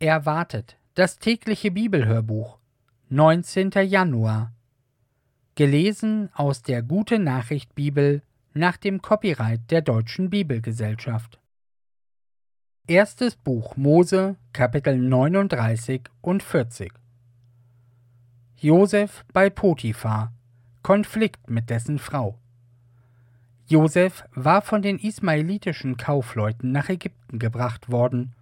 Erwartet das tägliche Bibelhörbuch 19. Januar Gelesen aus der Gute Nachricht Bibel nach dem Copyright der Deutschen Bibelgesellschaft. Erstes Buch Mose, Kapitel 39 und 40 Josef bei Potiphar Konflikt mit dessen Frau Josef war von den ismaelitischen Kaufleuten nach Ägypten gebracht worden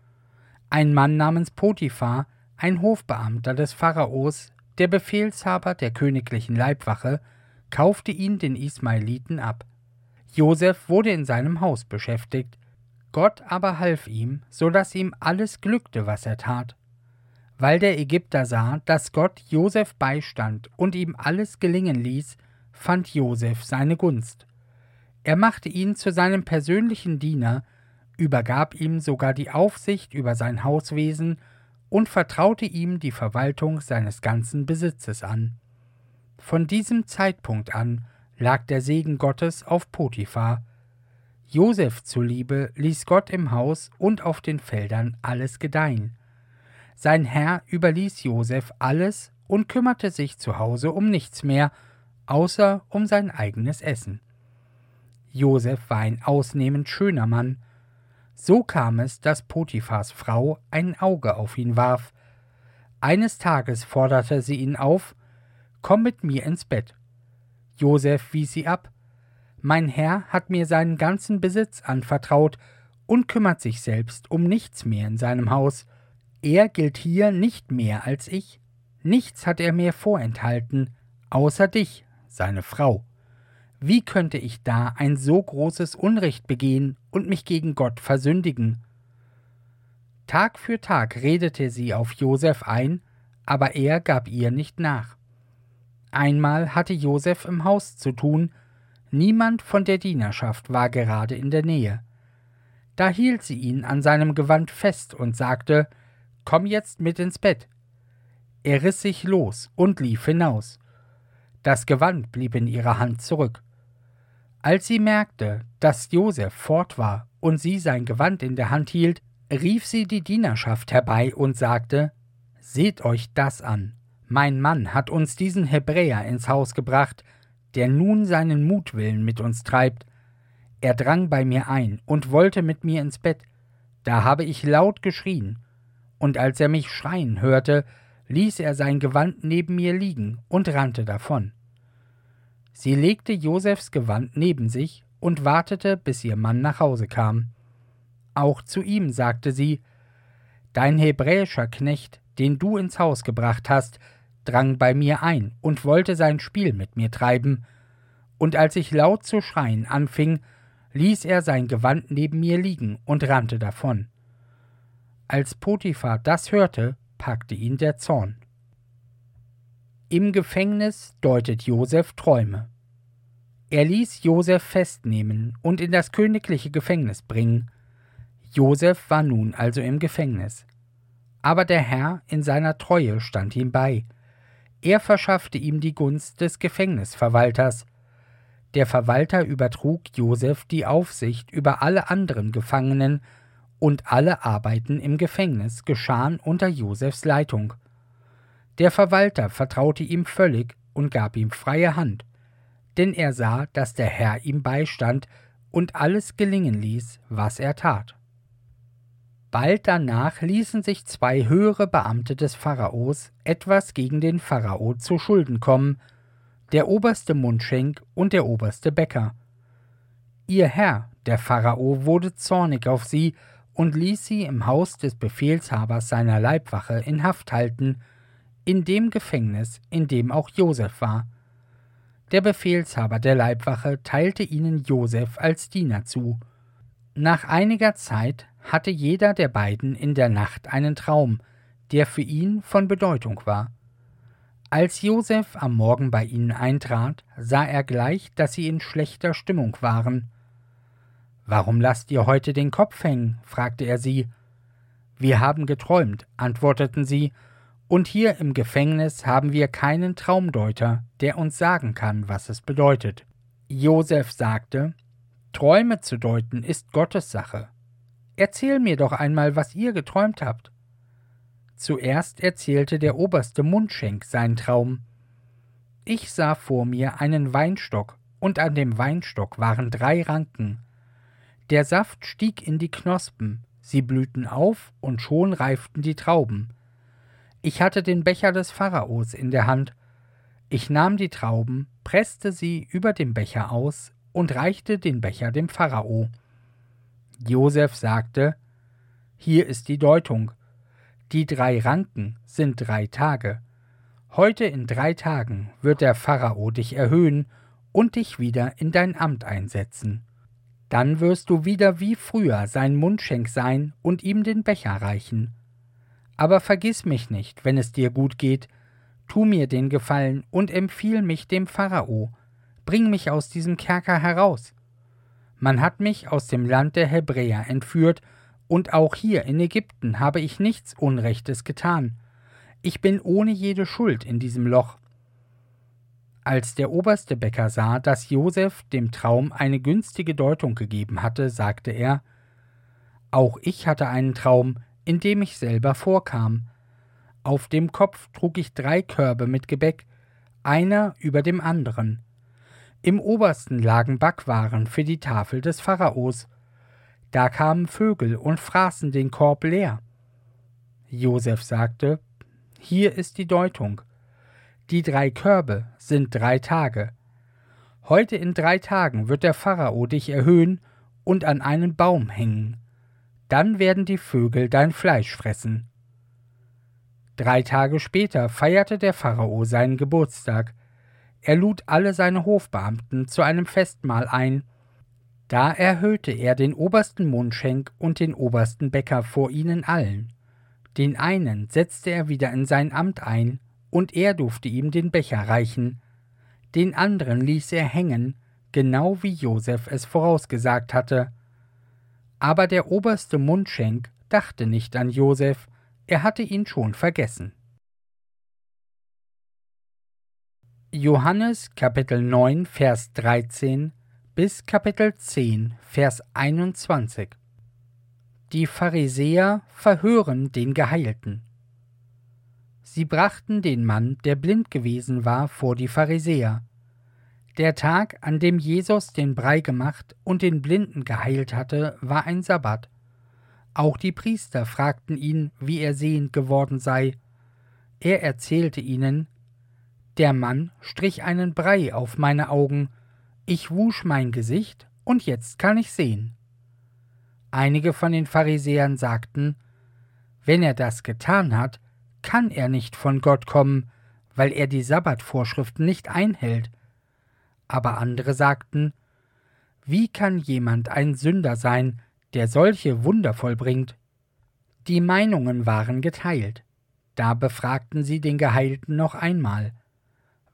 ein Mann namens Potiphar, ein Hofbeamter des Pharaos, der Befehlshaber der königlichen Leibwache, kaufte ihn den Ismaeliten ab. Josef wurde in seinem Haus beschäftigt, Gott aber half ihm, so dass ihm alles glückte, was er tat. Weil der Ägypter sah, dass Gott Josef beistand und ihm alles gelingen ließ, fand Josef seine Gunst. Er machte ihn zu seinem persönlichen Diener übergab ihm sogar die Aufsicht über sein Hauswesen und vertraute ihm die Verwaltung seines ganzen Besitzes an. Von diesem Zeitpunkt an lag der Segen Gottes auf Potiphar. Josef zuliebe ließ Gott im Haus und auf den Feldern alles gedeihen. Sein Herr überließ Josef alles und kümmerte sich zu Hause um nichts mehr, außer um sein eigenes Essen. Josef war ein ausnehmend schöner Mann, so kam es, dass Potiphars Frau ein Auge auf ihn warf. Eines Tages forderte sie ihn auf, Komm mit mir ins Bett. Josef wies sie ab. Mein Herr hat mir seinen ganzen Besitz anvertraut und kümmert sich selbst um nichts mehr in seinem Haus. Er gilt hier nicht mehr als ich. Nichts hat er mir vorenthalten, außer dich, seine Frau. Wie könnte ich da ein so großes Unrecht begehen und mich gegen Gott versündigen? Tag für Tag redete sie auf Josef ein, aber er gab ihr nicht nach. Einmal hatte Josef im Haus zu tun, niemand von der Dienerschaft war gerade in der Nähe. Da hielt sie ihn an seinem Gewand fest und sagte Komm jetzt mit ins Bett. Er riss sich los und lief hinaus. Das Gewand blieb in ihrer Hand zurück. Als sie merkte, dass Josef fort war und sie sein Gewand in der Hand hielt, rief sie die Dienerschaft herbei und sagte Seht euch das an. Mein Mann hat uns diesen Hebräer ins Haus gebracht, der nun seinen Mutwillen mit uns treibt. Er drang bei mir ein und wollte mit mir ins Bett. Da habe ich laut geschrien, und als er mich schreien hörte, ließ er sein Gewand neben mir liegen und rannte davon. Sie legte Josefs Gewand neben sich und wartete, bis ihr Mann nach Hause kam. Auch zu ihm sagte sie Dein hebräischer Knecht, den du ins Haus gebracht hast, drang bei mir ein und wollte sein Spiel mit mir treiben, und als ich laut zu schreien anfing, ließ er sein Gewand neben mir liegen und rannte davon. Als Potiphar das hörte, packte ihn der Zorn. Im Gefängnis deutet Josef Träume. Er ließ Josef festnehmen und in das königliche Gefängnis bringen. Josef war nun also im Gefängnis. Aber der Herr in seiner Treue stand ihm bei. Er verschaffte ihm die Gunst des Gefängnisverwalters. Der Verwalter übertrug Josef die Aufsicht über alle anderen Gefangenen, und alle Arbeiten im Gefängnis geschahen unter Josefs Leitung. Der Verwalter vertraute ihm völlig und gab ihm freie Hand, denn er sah, dass der Herr ihm beistand und alles gelingen ließ, was er tat. Bald danach ließen sich zwei höhere Beamte des Pharaos etwas gegen den Pharao zu Schulden kommen, der oberste Mundschenk und der oberste Bäcker. Ihr Herr, der Pharao, wurde zornig auf sie und ließ sie im Haus des Befehlshabers seiner Leibwache in Haft halten, in dem Gefängnis, in dem auch Josef war. Der Befehlshaber der Leibwache teilte ihnen Josef als Diener zu. Nach einiger Zeit hatte jeder der beiden in der Nacht einen Traum, der für ihn von Bedeutung war. Als Josef am Morgen bei ihnen eintrat, sah er gleich, dass sie in schlechter Stimmung waren. Warum lasst ihr heute den Kopf hängen? fragte er sie. Wir haben geträumt, antworteten sie und hier im Gefängnis haben wir keinen Traumdeuter, der uns sagen kann, was es bedeutet. Josef sagte, Träume zu deuten ist Gottes Sache. Erzähl mir doch einmal, was ihr geträumt habt. Zuerst erzählte der oberste Mundschenk seinen Traum. Ich sah vor mir einen Weinstock, und an dem Weinstock waren drei Ranken. Der Saft stieg in die Knospen, sie blühten auf, und schon reiften die Trauben. Ich hatte den Becher des Pharaos in der Hand. Ich nahm die Trauben, presste sie über dem Becher aus und reichte den Becher dem Pharao. Josef sagte: Hier ist die Deutung. Die drei Ranken sind drei Tage. Heute in drei Tagen wird der Pharao dich erhöhen und dich wieder in dein Amt einsetzen. Dann wirst du wieder wie früher sein Mundschenk sein und ihm den Becher reichen. Aber vergiss mich nicht, wenn es dir gut geht, tu mir den Gefallen und empfiehl mich dem Pharao, bring mich aus diesem Kerker heraus. Man hat mich aus dem Land der Hebräer entführt und auch hier in Ägypten habe ich nichts Unrechtes getan. Ich bin ohne jede Schuld in diesem Loch. Als der oberste Bäcker sah, dass Josef dem Traum eine günstige Deutung gegeben hatte, sagte er Auch ich hatte einen Traum, in dem ich selber vorkam. Auf dem Kopf trug ich drei Körbe mit Gebäck, einer über dem anderen. Im obersten lagen Backwaren für die Tafel des Pharaos, da kamen Vögel und fraßen den Korb leer. Josef sagte, Hier ist die Deutung. Die drei Körbe sind drei Tage. Heute in drei Tagen wird der Pharao dich erhöhen und an einen Baum hängen. Dann werden die Vögel dein Fleisch fressen. Drei Tage später feierte der Pharao seinen Geburtstag. Er lud alle seine Hofbeamten zu einem Festmahl ein, da erhöhte er den obersten Mundschenk und den obersten Bäcker vor ihnen allen. Den einen setzte er wieder in sein Amt ein, und er durfte ihm den Becher reichen. Den anderen ließ er hängen, genau wie Josef es vorausgesagt hatte. Aber der oberste Mundschenk dachte nicht an Josef, er hatte ihn schon vergessen. Johannes Kapitel 9 Vers 13 bis Kapitel 10, Vers 21. Die Pharisäer verhören den Geheilten. Sie brachten den Mann, der blind gewesen war, vor die Pharisäer. Der Tag, an dem Jesus den Brei gemacht und den Blinden geheilt hatte, war ein Sabbat. Auch die Priester fragten ihn, wie er sehend geworden sei. Er erzählte ihnen, der Mann strich einen Brei auf meine Augen, ich wusch mein Gesicht und jetzt kann ich sehen. Einige von den Pharisäern sagten, wenn er das getan hat, kann er nicht von Gott kommen, weil er die Sabbatvorschriften nicht einhält. Aber andere sagten, wie kann jemand ein Sünder sein, der solche Wunder vollbringt? Die Meinungen waren geteilt. Da befragten sie den Geheilten noch einmal.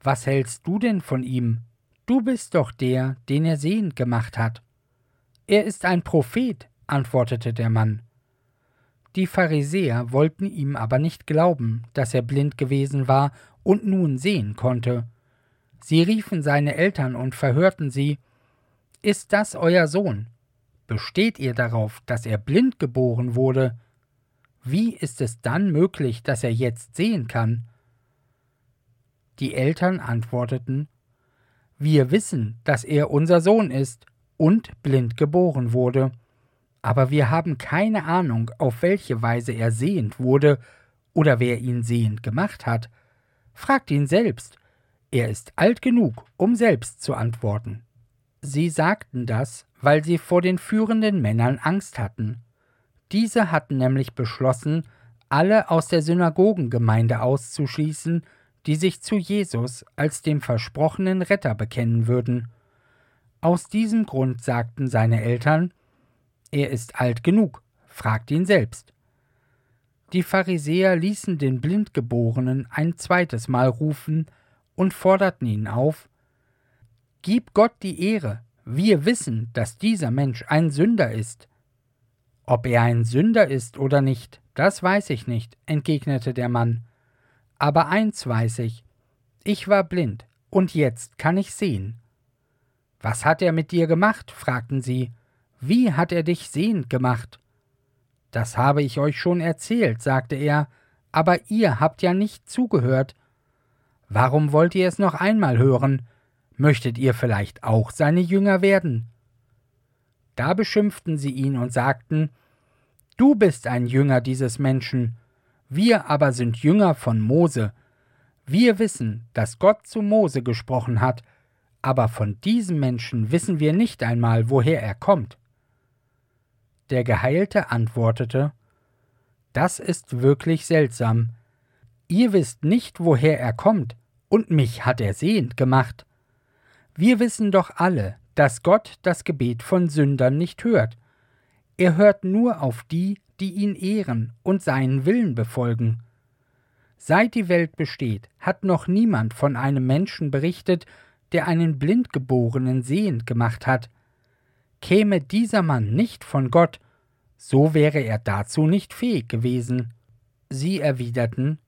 Was hältst du denn von ihm? Du bist doch der, den er sehend gemacht hat. Er ist ein Prophet, antwortete der Mann. Die Pharisäer wollten ihm aber nicht glauben, dass er blind gewesen war und nun sehen konnte. Sie riefen seine Eltern und verhörten sie Ist das euer Sohn? Besteht ihr darauf, dass er blind geboren wurde? Wie ist es dann möglich, dass er jetzt sehen kann? Die Eltern antworteten wir wissen, dass er unser Sohn ist und blind geboren wurde. Aber wir haben keine Ahnung, auf welche Weise er sehend wurde oder wer ihn sehend gemacht hat. Fragt ihn selbst. Er ist alt genug, um selbst zu antworten. Sie sagten das, weil sie vor den führenden Männern Angst hatten. Diese hatten nämlich beschlossen, alle aus der Synagogengemeinde auszuschließen, die sich zu Jesus als dem versprochenen Retter bekennen würden. Aus diesem Grund sagten seine Eltern, er ist alt genug, fragt ihn selbst. Die Pharisäer ließen den Blindgeborenen ein zweites Mal rufen und forderten ihn auf, Gib Gott die Ehre, wir wissen, dass dieser Mensch ein Sünder ist. Ob er ein Sünder ist oder nicht, das weiß ich nicht, entgegnete der Mann. Aber eins weiß ich, ich war blind, und jetzt kann ich sehen. Was hat er mit dir gemacht? fragten sie. Wie hat er dich sehend gemacht? Das habe ich euch schon erzählt, sagte er, aber ihr habt ja nicht zugehört. Warum wollt ihr es noch einmal hören? Möchtet ihr vielleicht auch seine Jünger werden? Da beschimpften sie ihn und sagten, Du bist ein Jünger dieses Menschen, wir aber sind Jünger von Mose. Wir wissen, dass Gott zu Mose gesprochen hat, aber von diesem Menschen wissen wir nicht einmal, woher er kommt. Der Geheilte antwortete, Das ist wirklich seltsam. Ihr wisst nicht, woher er kommt, und mich hat er sehend gemacht. Wir wissen doch alle, dass Gott das Gebet von Sündern nicht hört. Er hört nur auf die, die ihn ehren und seinen Willen befolgen. Seit die Welt besteht, hat noch niemand von einem Menschen berichtet, der einen Blindgeborenen sehend gemacht hat. Käme dieser Mann nicht von Gott, so wäre er dazu nicht fähig gewesen. Sie erwiderten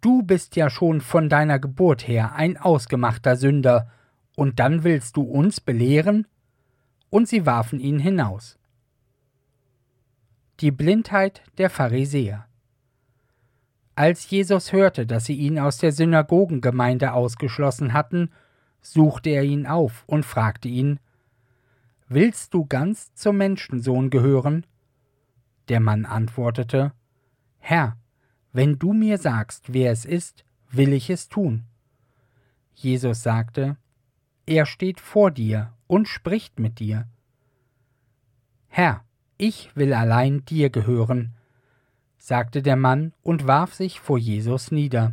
Du bist ja schon von deiner Geburt her ein ausgemachter Sünder, und dann willst du uns belehren? Und sie warfen ihn hinaus. Die Blindheit der Pharisäer. Als Jesus hörte, dass sie ihn aus der Synagogengemeinde ausgeschlossen hatten, suchte er ihn auf und fragte ihn Willst du ganz zum Menschensohn gehören? Der Mann antwortete Herr, wenn du mir sagst, wer es ist, will ich es tun. Jesus sagte Er steht vor dir und spricht mit dir. Herr, ich will allein dir gehören, sagte der Mann und warf sich vor Jesus nieder.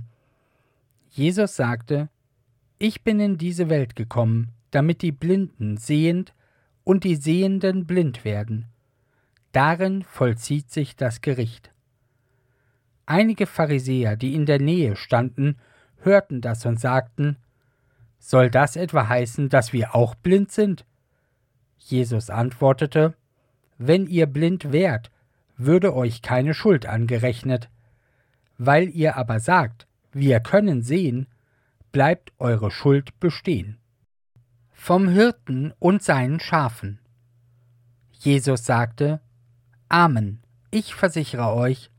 Jesus sagte, Ich bin in diese Welt gekommen, damit die Blinden sehend und die Sehenden blind werden. Darin vollzieht sich das Gericht. Einige Pharisäer, die in der Nähe standen, hörten das und sagten, Soll das etwa heißen, dass wir auch blind sind? Jesus antwortete, wenn ihr blind wärt, würde euch keine Schuld angerechnet. Weil ihr aber sagt, wir können sehen, bleibt eure Schuld bestehen. Vom Hirten und seinen Schafen. Jesus sagte, Amen, ich versichere euch,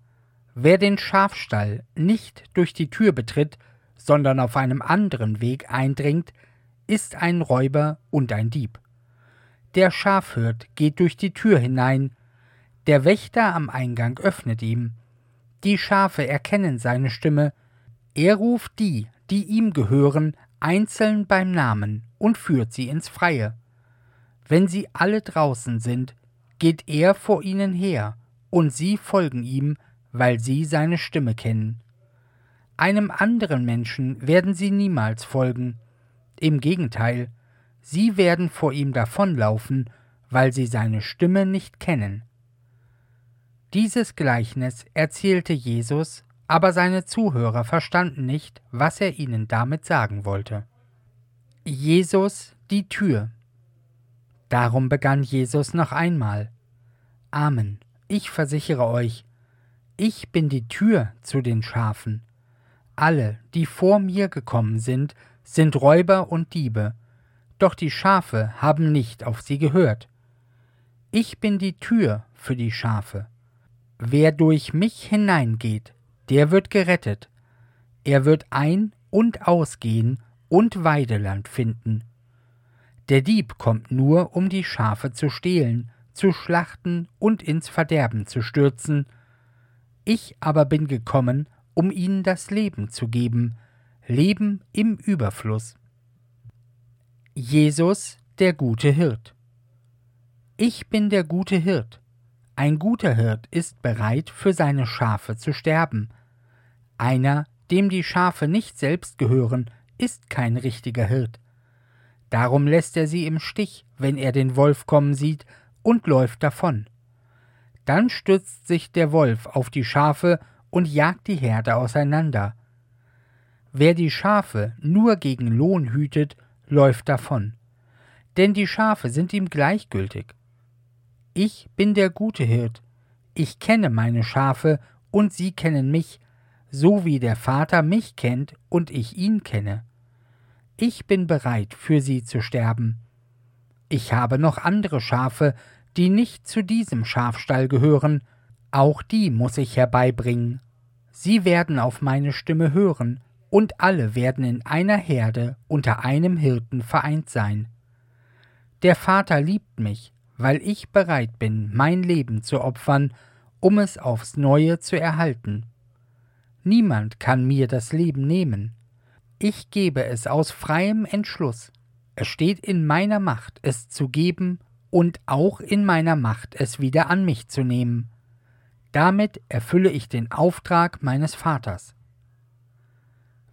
wer den Schafstall nicht durch die Tür betritt, sondern auf einem anderen Weg eindringt, ist ein Räuber und ein Dieb. Der Schafhirt geht durch die Tür hinein, der Wächter am Eingang öffnet ihm. Die Schafe erkennen seine Stimme, er ruft die, die ihm gehören, einzeln beim Namen und führt sie ins Freie. Wenn sie alle draußen sind, geht er vor ihnen her, und sie folgen ihm, weil sie seine Stimme kennen. Einem anderen Menschen werden sie niemals folgen, im Gegenteil, Sie werden vor ihm davonlaufen, weil sie seine Stimme nicht kennen. Dieses Gleichnis erzählte Jesus, aber seine Zuhörer verstanden nicht, was er ihnen damit sagen wollte. Jesus die Tür. Darum begann Jesus noch einmal. Amen, ich versichere euch, ich bin die Tür zu den Schafen. Alle, die vor mir gekommen sind, sind Räuber und Diebe, doch die Schafe haben nicht auf sie gehört. Ich bin die Tür für die Schafe. Wer durch mich hineingeht, der wird gerettet. Er wird ein- und ausgehen und Weideland finden. Der Dieb kommt nur, um die Schafe zu stehlen, zu schlachten und ins Verderben zu stürzen. Ich aber bin gekommen, um ihnen das Leben zu geben, Leben im Überfluss. Jesus, der gute Hirt. Ich bin der gute Hirt. Ein guter Hirt ist bereit, für seine Schafe zu sterben. Einer, dem die Schafe nicht selbst gehören, ist kein richtiger Hirt. Darum lässt er sie im Stich, wenn er den Wolf kommen sieht, und läuft davon. Dann stützt sich der Wolf auf die Schafe und jagt die Herde auseinander. Wer die Schafe nur gegen Lohn hütet, läuft davon, denn die Schafe sind ihm gleichgültig. Ich bin der gute Hirt, ich kenne meine Schafe und sie kennen mich, so wie der Vater mich kennt und ich ihn kenne. Ich bin bereit, für sie zu sterben. Ich habe noch andere Schafe, die nicht zu diesem Schafstall gehören, auch die muss ich herbeibringen. Sie werden auf meine Stimme hören, und alle werden in einer Herde unter einem Hirten vereint sein. Der Vater liebt mich, weil ich bereit bin, mein Leben zu opfern, um es aufs neue zu erhalten. Niemand kann mir das Leben nehmen. Ich gebe es aus freiem Entschluss. Es steht in meiner Macht, es zu geben und auch in meiner Macht, es wieder an mich zu nehmen. Damit erfülle ich den Auftrag meines Vaters.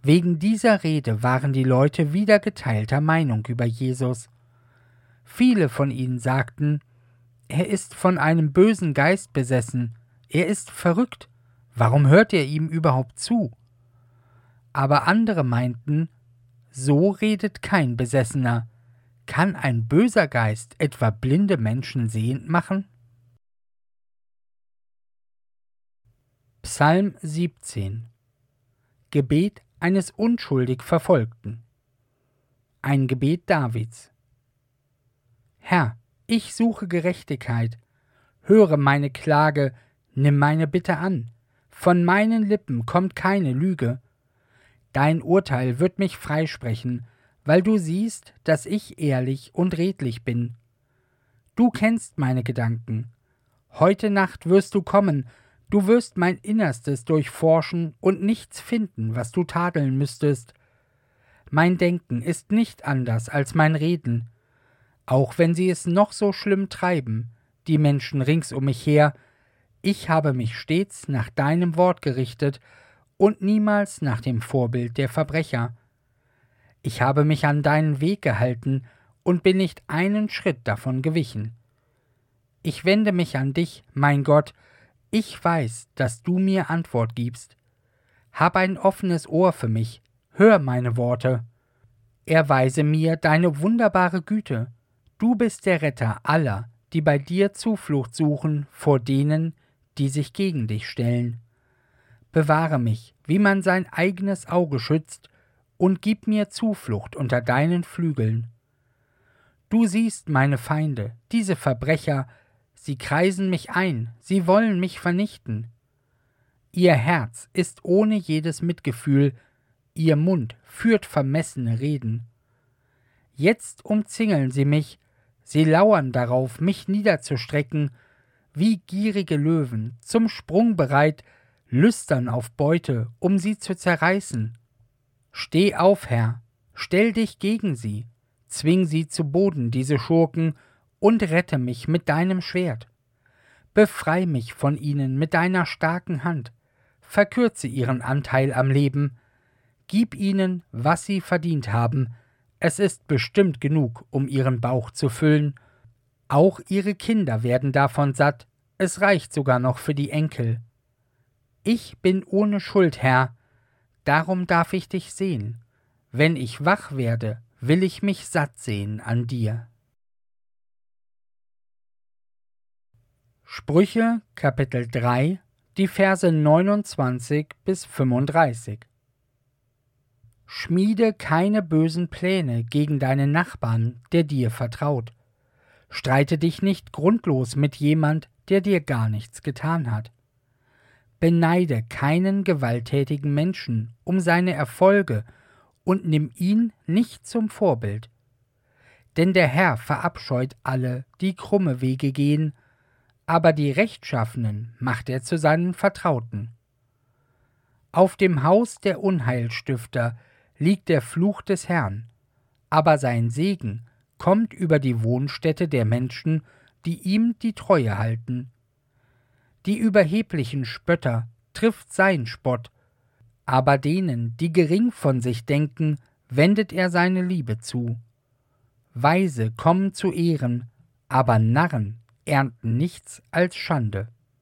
Wegen dieser Rede waren die Leute wieder geteilter Meinung über Jesus. Viele von ihnen sagten, er ist von einem bösen Geist besessen, er ist verrückt, warum hört ihr ihm überhaupt zu? Aber andere meinten, so redet kein Besessener, kann ein böser Geist etwa blinde Menschen sehend machen? Psalm 17 Gebet eines unschuldig Verfolgten. Ein Gebet Davids. Herr, ich suche Gerechtigkeit, höre meine Klage, nimm meine Bitte an, von meinen Lippen kommt keine Lüge. Dein Urteil wird mich freisprechen, weil du siehst, dass ich ehrlich und redlich bin. Du kennst meine Gedanken. Heute Nacht wirst du kommen, du wirst mein Innerstes durchforschen und nichts finden, was du tadeln müsstest. Mein Denken ist nicht anders als mein Reden. Auch wenn sie es noch so schlimm treiben, die Menschen rings um mich her, ich habe mich stets nach deinem Wort gerichtet und niemals nach dem Vorbild der Verbrecher. Ich habe mich an deinen Weg gehalten und bin nicht einen Schritt davon gewichen. Ich wende mich an dich, mein Gott, ich weiß, dass du mir Antwort gibst. Hab ein offenes Ohr für mich, hör meine Worte. Erweise mir deine wunderbare Güte. Du bist der Retter aller, die bei dir Zuflucht suchen vor denen, die sich gegen dich stellen. Bewahre mich, wie man sein eigenes Auge schützt, und gib mir Zuflucht unter deinen Flügeln. Du siehst meine Feinde, diese Verbrecher, sie kreisen mich ein, sie wollen mich vernichten. Ihr Herz ist ohne jedes Mitgefühl, ihr Mund führt vermessene Reden. Jetzt umzingeln sie mich, sie lauern darauf, mich niederzustrecken, wie gierige Löwen, zum Sprung bereit, lüstern auf Beute, um sie zu zerreißen. Steh auf, Herr, stell dich gegen sie, zwing sie zu Boden, diese Schurken, und rette mich mit deinem Schwert. Befrei mich von ihnen mit deiner starken Hand, verkürze ihren Anteil am Leben, gib ihnen, was sie verdient haben, es ist bestimmt genug, um ihren Bauch zu füllen, auch ihre Kinder werden davon satt, es reicht sogar noch für die Enkel. Ich bin ohne Schuld, Herr, darum darf ich dich sehen. Wenn ich wach werde, will ich mich satt sehen an dir. Sprüche Kapitel 3 die Verse 29 bis 35 Schmiede keine bösen Pläne gegen deinen Nachbarn, der dir vertraut. Streite dich nicht grundlos mit jemand, der dir gar nichts getan hat. Beneide keinen gewalttätigen Menschen um seine Erfolge und nimm ihn nicht zum Vorbild. Denn der Herr verabscheut alle, die krumme Wege gehen, aber die Rechtschaffenen macht er zu seinen Vertrauten. Auf dem Haus der Unheilstifter liegt der Fluch des Herrn, aber sein Segen kommt über die Wohnstätte der Menschen, die ihm die Treue halten die überheblichen Spötter trifft sein Spott, aber denen, die gering von sich denken, wendet er seine Liebe zu. Weise kommen zu Ehren, aber Narren ernten nichts als Schande.